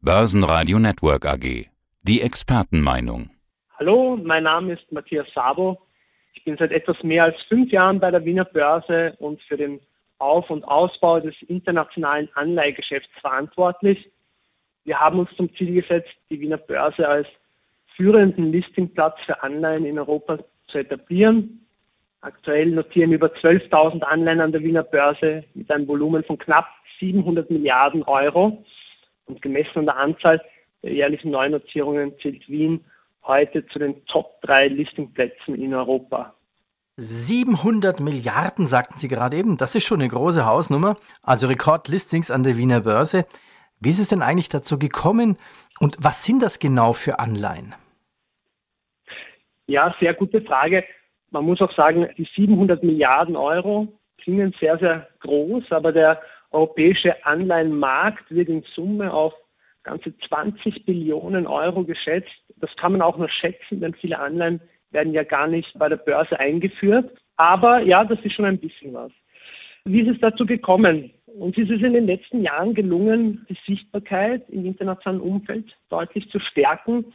Börsenradio Network AG. Die Expertenmeinung. Hallo, mein Name ist Matthias Sabo. Ich bin seit etwas mehr als fünf Jahren bei der Wiener Börse und für den Auf- und Ausbau des internationalen Anleihgeschäfts verantwortlich. Wir haben uns zum Ziel gesetzt, die Wiener Börse als führenden Listingplatz für Anleihen in Europa zu etablieren. Aktuell notieren über 12.000 Anleihen an der Wiener Börse mit einem Volumen von knapp 700 Milliarden Euro. Und gemessen an der Anzahl der jährlichen Neunotierungen zählt Wien heute zu den Top 3 Listingplätzen in Europa. 700 Milliarden, sagten Sie gerade eben. Das ist schon eine große Hausnummer. Also Rekordlistings an der Wiener Börse. Wie ist es denn eigentlich dazu gekommen und was sind das genau für Anleihen? Ja, sehr gute Frage. Man muss auch sagen, die 700 Milliarden Euro klingen sehr, sehr groß, aber der europäische Anleihenmarkt wird in Summe auf ganze 20 Billionen Euro geschätzt. Das kann man auch nur schätzen, denn viele Anleihen werden ja gar nicht bei der Börse eingeführt. Aber ja, das ist schon ein bisschen was. Wie ist es dazu gekommen? Uns ist es in den letzten Jahren gelungen, die Sichtbarkeit im internationalen Umfeld deutlich zu stärken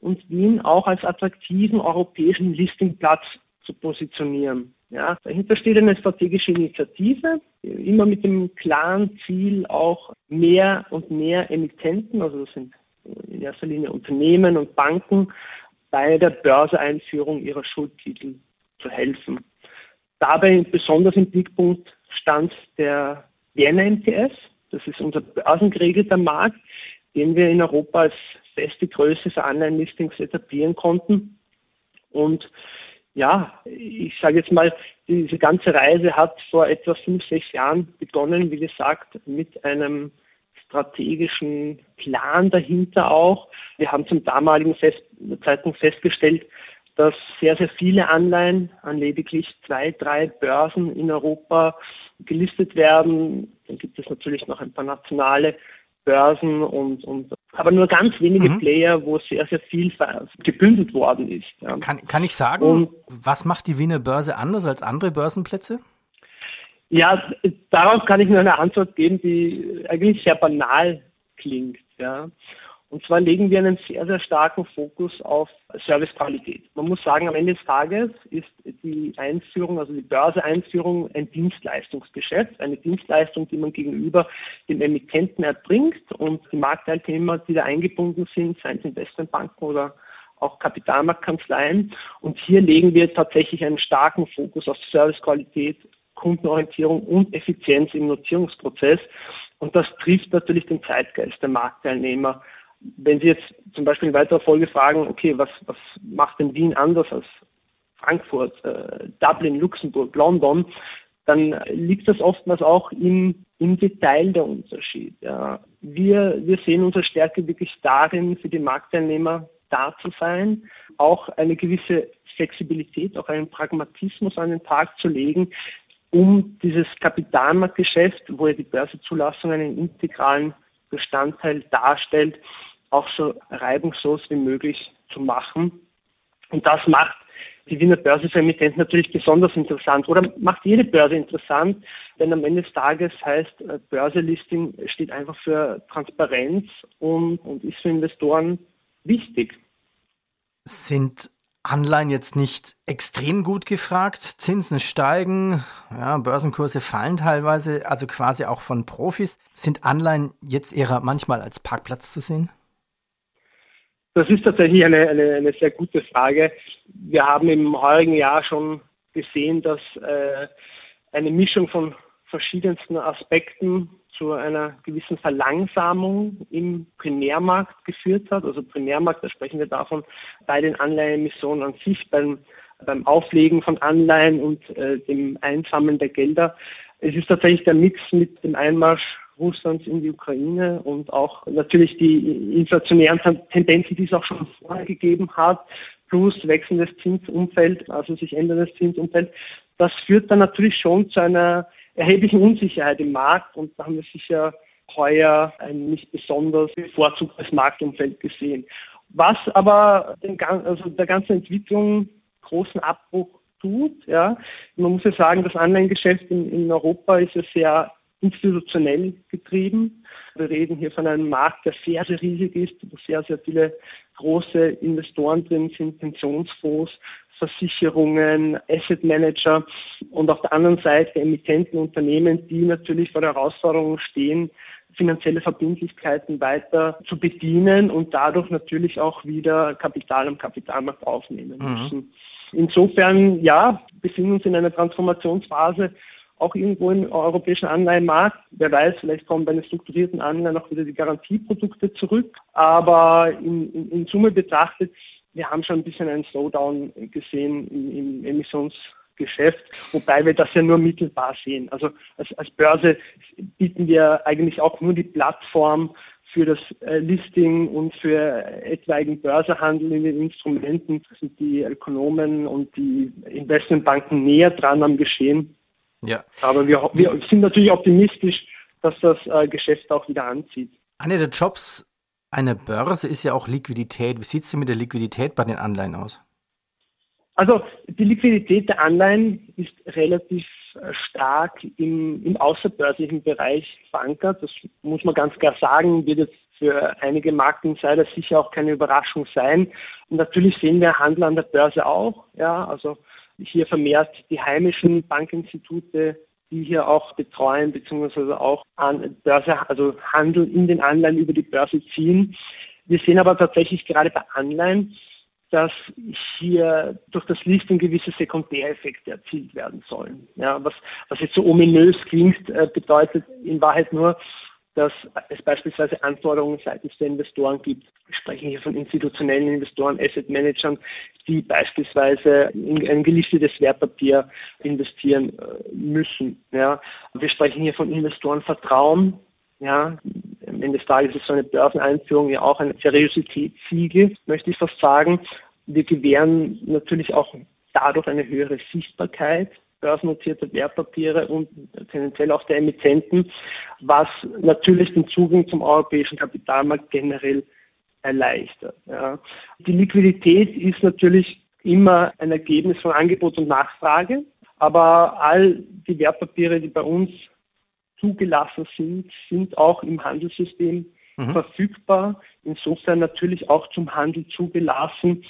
und Wien auch als attraktiven europäischen Listingplatz zu positionieren. Ja, dahinter steht eine strategische Initiative, immer mit dem klaren Ziel, auch mehr und mehr Emittenten, also das sind in erster Linie Unternehmen und Banken, bei der Börseeinführung ihrer Schuldtitel zu helfen. Dabei besonders im Blickpunkt stand der Vienna MTS. Das ist unser börsengeregelter Markt, den wir in Europa als feste Größe für Anleihenlistings etablieren konnten. Und ja, ich sage jetzt mal, diese ganze Reise hat vor etwa fünf, sechs Jahren begonnen, wie gesagt, mit einem strategischen Plan dahinter auch. Wir haben zum damaligen Fest Zeitpunkt festgestellt, dass sehr, sehr viele Anleihen an lediglich zwei, drei Börsen in Europa gelistet werden. Dann gibt es natürlich noch ein paar nationale Börsen und, und aber nur ganz wenige mhm. Player, wo sehr, sehr viel gebündelt worden ist. Ja. Kann, kann ich sagen, und, was macht die Wiener Börse anders als andere Börsenplätze? Ja, darauf kann ich nur eine Antwort geben, die eigentlich sehr banal klingt. Ja. Und zwar legen wir einen sehr, sehr starken Fokus auf Servicequalität. Man muss sagen, am Ende des Tages ist die Einführung, also die Börseeinführung ein Dienstleistungsgeschäft, eine Dienstleistung, die man gegenüber dem Emittenten erbringt und die Marktteilnehmer, die da eingebunden sind, seien es Investmentbanken oder auch Kapitalmarktkanzleien. Und hier legen wir tatsächlich einen starken Fokus auf Servicequalität, Kundenorientierung und Effizienz im Notierungsprozess. Und das trifft natürlich den Zeitgeist der Marktteilnehmer wenn Sie jetzt zum Beispiel in weiterer Folge fragen, okay, was, was macht denn Wien anders als Frankfurt, äh, Dublin, Luxemburg, London, dann liegt das oftmals auch im, im Detail der Unterschied. Ja. Wir, wir sehen unsere Stärke wirklich darin, für die Marktteilnehmer da zu sein, auch eine gewisse Flexibilität, auch einen Pragmatismus an den Tag zu legen, um dieses Kapitalmarktgeschäft, wo ja die Börsezulassung einen integralen Bestandteil darstellt, auch so reibungslos wie möglich zu machen. Und das macht die Wiener Börse für Emittenten natürlich besonders interessant oder macht jede Börse interessant, denn am Ende des Tages heißt äh, Börselisting steht einfach für Transparenz und, und ist für Investoren wichtig. Sind Anleihen jetzt nicht extrem gut gefragt? Zinsen steigen, ja, Börsenkurse fallen teilweise, also quasi auch von Profis. Sind Anleihen jetzt eher manchmal als Parkplatz zu sehen? Das ist tatsächlich eine, eine, eine sehr gute Frage. Wir haben im heurigen Jahr schon gesehen, dass äh, eine Mischung von verschiedensten Aspekten zu einer gewissen Verlangsamung im Primärmarkt geführt hat. Also Primärmarkt, da sprechen wir davon bei den Anleihenemissionen an sich, beim, beim Auflegen von Anleihen und äh, dem Einsammeln der Gelder. Es ist tatsächlich der Mix mit dem Einmarsch Russlands in die Ukraine und auch natürlich die inflationären Tendenzen, die es auch schon vorher gegeben hat, plus wechselndes Zinsumfeld, also sich änderndes Zinsumfeld, das führt dann natürlich schon zu einer erheblichen Unsicherheit im Markt und da haben wir sicher heuer ein nicht besonders bevorzugtes Marktumfeld gesehen. Was aber den, also der ganzen Entwicklung großen Abbruch tut, ja, man muss ja sagen, das Anleihengeschäft in, in Europa ist ja sehr institutionell getrieben. Wir reden hier von einem Markt, der sehr, sehr riesig ist, wo sehr, sehr viele große Investoren drin sind, Pensionsfonds, Versicherungen, Asset Manager und auf der anderen Seite Emittentenunternehmen, die natürlich vor der Herausforderung stehen, finanzielle Verbindlichkeiten weiter zu bedienen und dadurch natürlich auch wieder Kapital am Kapitalmarkt aufnehmen mhm. müssen. Mhm. Insofern, ja, befinden wir uns in einer Transformationsphase, auch irgendwo im europäischen Anleihenmarkt. Wer weiß, vielleicht kommen bei den strukturierten Anleihen auch wieder die Garantieprodukte zurück. Aber in, in, in Summe betrachtet, wir haben schon ein bisschen einen Slowdown gesehen im, im Emissionsgeschäft, wobei wir das ja nur mittelbar sehen. Also als, als Börse bieten wir eigentlich auch nur die Plattform für das äh, Listing und für etwaigen Börsehandel in den Instrumenten sind die Ökonomen und die Investmentbanken näher dran am Geschehen. Ja. Aber wir, wir sind natürlich optimistisch, dass das äh, Geschäft auch wieder anzieht. Einer der Jobs einer Börse ist ja auch Liquidität. Wie sieht es denn mit der Liquidität bei den Anleihen aus? Also die Liquidität der Anleihen ist relativ äh, stark im, im außerbörslichen Bereich verankert. Das muss man ganz klar sagen, wird jetzt für einige Marktinsider sicher auch keine Überraschung sein. Und natürlich sehen wir Handel an der Börse auch. Ja, also hier vermehrt die heimischen Bankinstitute, die hier auch betreuen beziehungsweise auch an Börse, also Handel in den Anleihen über die Börse ziehen. Wir sehen aber tatsächlich gerade bei Anleihen, dass hier durch das Listing gewisse Sekundäreffekte erzielt werden sollen. Ja, was, was jetzt so ominös klingt, äh, bedeutet in Wahrheit nur, dass es beispielsweise Anforderungen seitens der Investoren gibt. Wir sprechen hier von institutionellen Investoren, Asset Managern, die beispielsweise in ein gelistetes Wertpapier investieren äh, müssen. Ja. Wir sprechen hier von Investorenvertrauen. Ja, am Ende des Tages ist so eine Börseneinführung ja auch ein Seriositätssiegel, möchte ich fast sagen. Wir gewähren natürlich auch dadurch eine höhere Sichtbarkeit börsennotierte Wertpapiere und tendenziell auch der Emittenten, was natürlich den Zugang zum europäischen Kapitalmarkt generell erleichtert. Ja. Die Liquidität ist natürlich immer ein Ergebnis von Angebot und Nachfrage, aber all die Wertpapiere, die bei uns zugelassen sind, sind auch im Handelssystem mhm. verfügbar, insofern natürlich auch zum Handel zugelassen.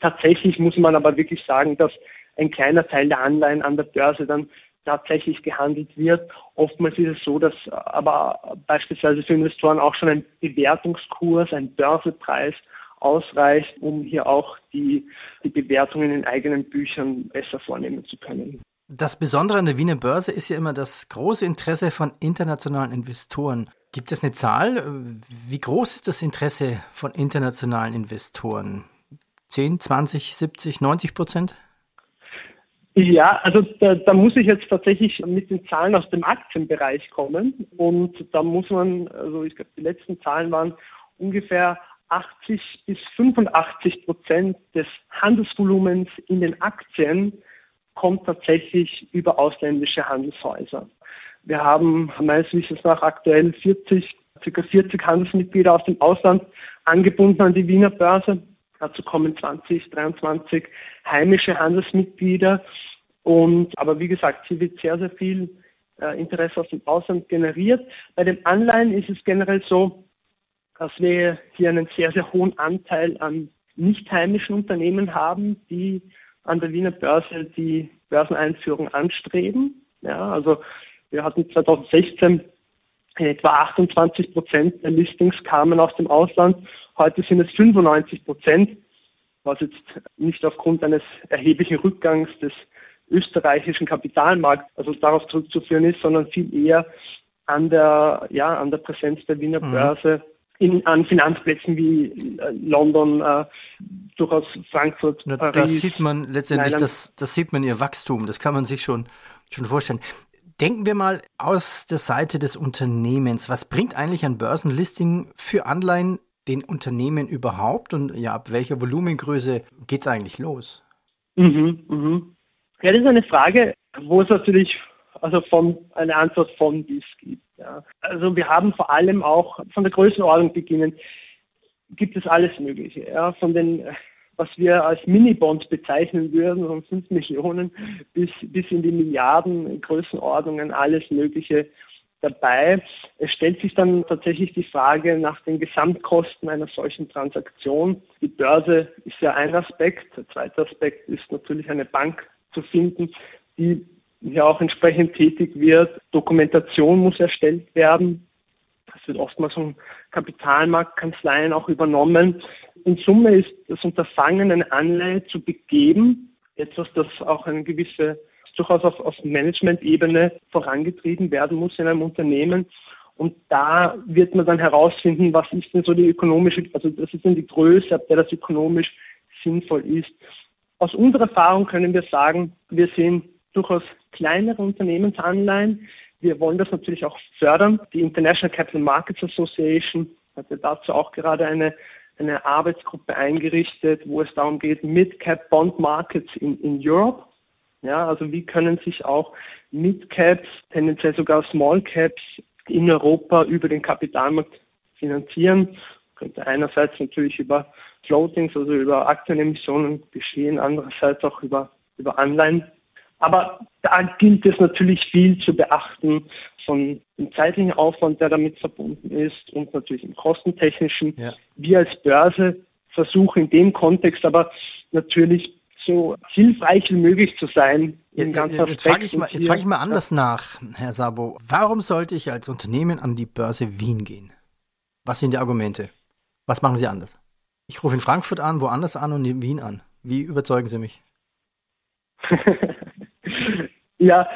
Tatsächlich muss man aber wirklich sagen, dass ein kleiner Teil der Anleihen an der Börse dann tatsächlich gehandelt wird. Oftmals ist es so, dass aber beispielsweise für Investoren auch schon ein Bewertungskurs, ein Börsepreis ausreicht, um hier auch die, die Bewertungen in eigenen Büchern besser vornehmen zu können. Das Besondere an der Wiener Börse ist ja immer das große Interesse von internationalen Investoren. Gibt es eine Zahl? Wie groß ist das Interesse von internationalen Investoren? 10, 20, 70, 90 Prozent? Ja, also da, da, muss ich jetzt tatsächlich mit den Zahlen aus dem Aktienbereich kommen. Und da muss man, also ich glaube, die letzten Zahlen waren ungefähr 80 bis 85 Prozent des Handelsvolumens in den Aktien kommt tatsächlich über ausländische Handelshäuser. Wir haben meines Wissens nach aktuell 40, ca. 40 Handelsmitglieder aus dem Ausland angebunden an die Wiener Börse. Dazu kommen 20, 23 heimische Handelsmitglieder. Und, aber wie gesagt, hier wird sehr, sehr viel äh, Interesse aus dem Ausland generiert. Bei den Anleihen ist es generell so, dass wir hier einen sehr, sehr hohen Anteil an nicht heimischen Unternehmen haben, die an der Wiener Börse die Börseneinführung anstreben. Ja, also wir hatten 2016 in etwa 28 Prozent der Listings kamen aus dem Ausland. Heute sind es 95 Prozent, was jetzt nicht aufgrund eines erheblichen Rückgangs des österreichischen Kapitalmarkt, also darauf zurückzuführen ist, sondern viel eher an der, ja, an der Präsenz der Wiener mhm. Börse in, an Finanzplätzen wie äh, London, äh, durchaus Frankfurt, Na, Paris. Das sieht man letztendlich, das, das sieht man ihr Wachstum, das kann man sich schon, schon vorstellen. Denken wir mal aus der Seite des Unternehmens. Was bringt eigentlich ein Börsenlisting für Anleihen den Unternehmen überhaupt und ja, ab welcher Volumengröße geht es eigentlich los? Mhm, mhm. Ja, das ist eine Frage, wo es natürlich also von, eine Antwort von bis gibt. Ja. Also wir haben vor allem auch von der Größenordnung beginnen, gibt es alles Mögliche. Ja. Von den, was wir als Minibonds bezeichnen würden, von 5 Millionen bis, bis in die Milliarden Größenordnungen, alles Mögliche dabei. Es stellt sich dann tatsächlich die Frage nach den Gesamtkosten einer solchen Transaktion. Die Börse ist ja ein Aspekt. Der zweite Aspekt ist natürlich eine Bank zu finden, die ja auch entsprechend tätig wird. Dokumentation muss erstellt werden. Das wird oftmals von Kapitalmarktkanzleien auch übernommen. In Summe ist das Unterfangen, eine Anleihe zu begeben, etwas, das auch eine gewisse, durchaus auf, auf Management-Ebene vorangetrieben werden muss in einem Unternehmen. Und da wird man dann herausfinden, was ist denn so die ökonomische, also das ist denn die Größe, ab der das ökonomisch sinnvoll ist. Aus unserer Erfahrung können wir sagen, wir sehen durchaus kleinere Unternehmensanleihen. Wir wollen das natürlich auch fördern. Die International Capital Markets Association hat ja dazu auch gerade eine, eine Arbeitsgruppe eingerichtet, wo es darum geht, Mid-Cap Bond Markets in, in Europe. Ja, also wie können sich auch Mid-Caps, tendenziell sogar Small-Caps in Europa über den Kapitalmarkt finanzieren. Könnte einerseits natürlich über Floatings, also über Aktienemissionen geschehen, andererseits auch über, über Anleihen. Aber da gilt es natürlich viel zu beachten von dem zeitlichen Aufwand, der damit verbunden ist und natürlich im kostentechnischen. Ja. Wir als Börse versuchen in dem Kontext aber natürlich so hilfreich wie möglich zu sein. Im ja, jetzt frage ich, mal, frag ich mal anders nach, Herr Sabo. Warum sollte ich als Unternehmen an die Börse Wien gehen? Was sind die Argumente? Was machen Sie anders? Ich rufe in Frankfurt an, woanders an und in Wien an. Wie überzeugen Sie mich? Ja,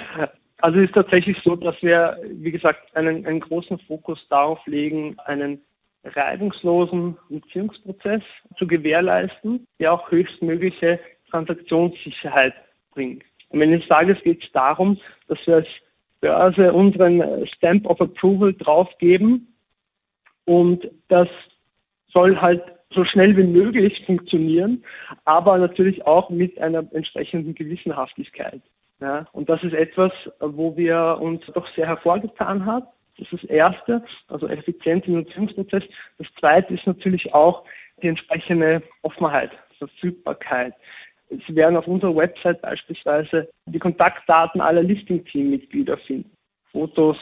also es ist tatsächlich so, dass wir, wie gesagt, einen, einen großen Fokus darauf legen, einen reibungslosen Beziehungsprozess zu gewährleisten, der auch höchstmögliche Transaktionssicherheit bringt. Ende des Tages geht es darum, dass wir als Börse unseren Stamp of Approval draufgeben und das soll halt so schnell wie möglich funktionieren, aber natürlich auch mit einer entsprechenden Gewissenhaftigkeit. Ja, und das ist etwas, wo wir uns doch sehr hervorgetan haben. Das ist das Erste, also Effizienz im Nutzungsprozess. Das Zweite ist natürlich auch die entsprechende Offenheit, Verfügbarkeit. Sie werden auf unserer Website beispielsweise die Kontaktdaten aller Listing-Team-Mitglieder finden. Fotos,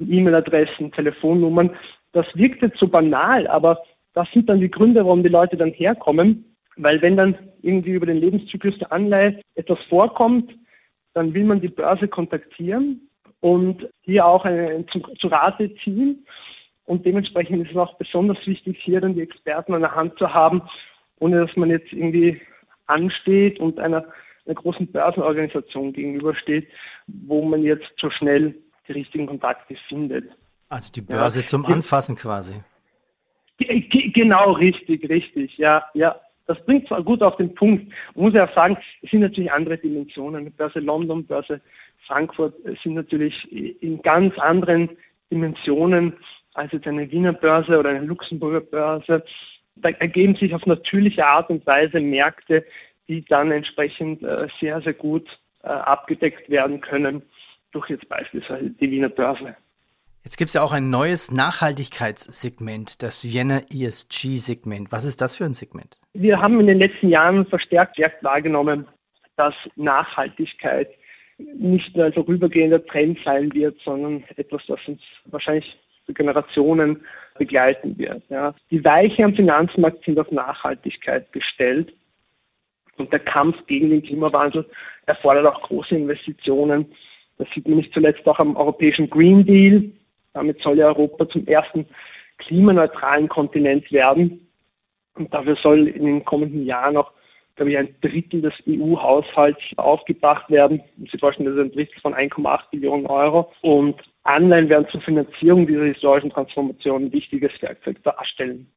E-Mail-Adressen, Telefonnummern. Das wirkt jetzt so banal, aber das sind dann die Gründe, warum die Leute dann herkommen. Weil wenn dann irgendwie über den Lebenszyklus der Anleihe etwas vorkommt, dann will man die Börse kontaktieren und hier auch eine, zu, zu Rate ziehen. Und dementsprechend ist es auch besonders wichtig, hier dann die Experten an der Hand zu haben, ohne dass man jetzt irgendwie ansteht und einer, einer großen Börsenorganisation gegenübersteht, wo man jetzt so schnell die richtigen Kontakte findet. Also die Börse ja. zum Anfassen quasi. Genau, richtig, richtig, ja, ja. Das bringt zwar gut auf den Punkt. Muss ja auch sagen, es sind natürlich andere Dimensionen. Börse London, Börse Frankfurt sind natürlich in ganz anderen Dimensionen als jetzt eine Wiener Börse oder eine Luxemburger Börse. Da ergeben sich auf natürliche Art und Weise Märkte, die dann entsprechend äh, sehr, sehr gut äh, abgedeckt werden können durch jetzt beispielsweise die Wiener Börse. Jetzt gibt es ja auch ein neues Nachhaltigkeitssegment, das Vienna ESG-Segment. Was ist das für ein Segment? Wir haben in den letzten Jahren verstärkt wahrgenommen, dass Nachhaltigkeit nicht nur ein vorübergehender Trend sein wird, sondern etwas, das uns wahrscheinlich für Generationen begleiten wird. Ja. Die Weiche am Finanzmarkt sind auf Nachhaltigkeit gestellt und der Kampf gegen den Klimawandel erfordert auch große Investitionen. Das sieht man nicht zuletzt auch am europäischen Green Deal, damit soll ja Europa zum ersten klimaneutralen Kontinent werden. Und dafür soll in den kommenden Jahren auch, glaube ich, ein Drittel des EU-Haushalts aufgebracht werden. Sie vorstellen, das ist ein Drittel von 1,8 Billionen Euro. Und Anleihen werden zur Finanzierung dieser historischen Transformation ein wichtiges Werkzeug darstellen.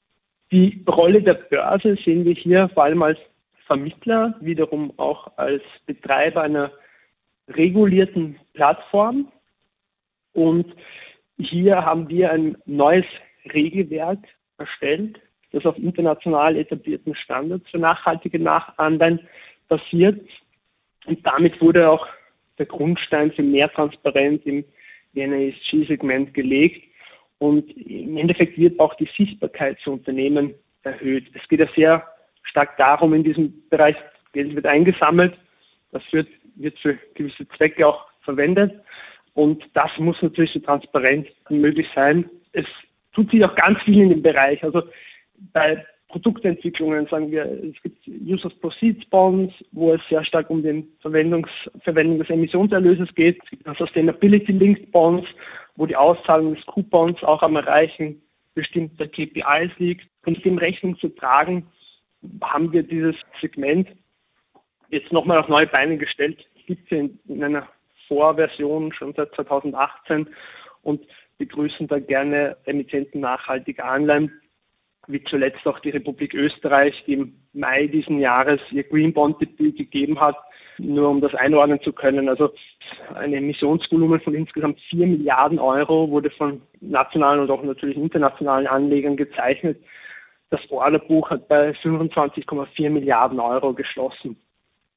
Die Rolle der Börse sehen wir hier vor allem als Vermittler, wiederum auch als Betreiber einer regulierten Plattform. Und hier haben wir ein neues Regelwerk erstellt, das auf international etablierten Standards für nachhaltige Nachanleihen basiert. Und damit wurde auch der Grundstein für mehr Transparenz im ESG-Segment gelegt. Und im Endeffekt wird auch die Sichtbarkeit für Unternehmen erhöht. Es geht ja sehr stark darum, in diesem Bereich Geld wird eingesammelt, das wird, wird für gewisse Zwecke auch verwendet. Und das muss natürlich so transparent möglich sein. Es tut sich auch ganz viel in dem Bereich. Also bei Produktentwicklungen sagen wir, es gibt Use of Proceeds Bonds, wo es sehr stark um die Verwendung des Emissionserlöses geht. Es gibt Sustainability Linked Bonds, wo die Auszahlung des Coupons auch am Erreichen bestimmter KPIs liegt. Und dem Rechnung zu tragen, haben wir dieses Segment jetzt nochmal auf neue Beine gestellt. Gibt es in einer Vorversion schon seit 2018 und begrüßen da gerne Emittenten nachhaltiger Anleihen, wie zuletzt auch die Republik Österreich, die im Mai diesen Jahres ihr Green Bond Debüt gegeben hat, nur um das einordnen zu können. Also ein Emissionsvolumen von insgesamt 4 Milliarden Euro wurde von nationalen und auch natürlich internationalen Anlegern gezeichnet. Das Orderbuch hat bei 25,4 Milliarden Euro geschlossen.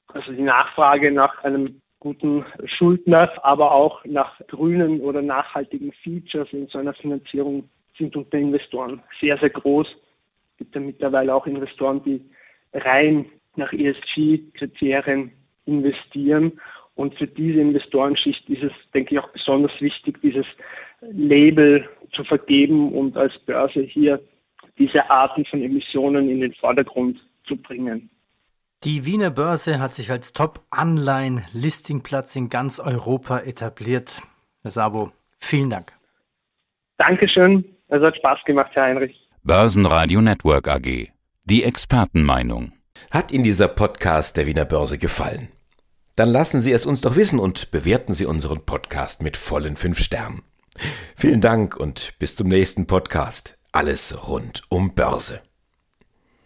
Also die Nachfrage nach einem guten Schuldner, aber auch nach grünen oder nachhaltigen Features in so einer Finanzierung sind unter Investoren sehr, sehr groß. Es gibt ja mittlerweile auch Investoren, die rein nach ESG-Kriterien investieren. Und für diese Investorenschicht ist es, denke ich, auch besonders wichtig, dieses Label zu vergeben und als Börse hier diese Arten von Emissionen in den Vordergrund zu bringen. Die Wiener Börse hat sich als Top-Anleihen-Listingplatz in ganz Europa etabliert. Herr Sabo, vielen Dank. Dankeschön. Es hat Spaß gemacht, Herr Heinrich. Börsenradio Network AG. Die Expertenmeinung. Hat Ihnen dieser Podcast der Wiener Börse gefallen? Dann lassen Sie es uns doch wissen und bewerten Sie unseren Podcast mit vollen fünf Sternen. Vielen Dank und bis zum nächsten Podcast. Alles rund um Börse.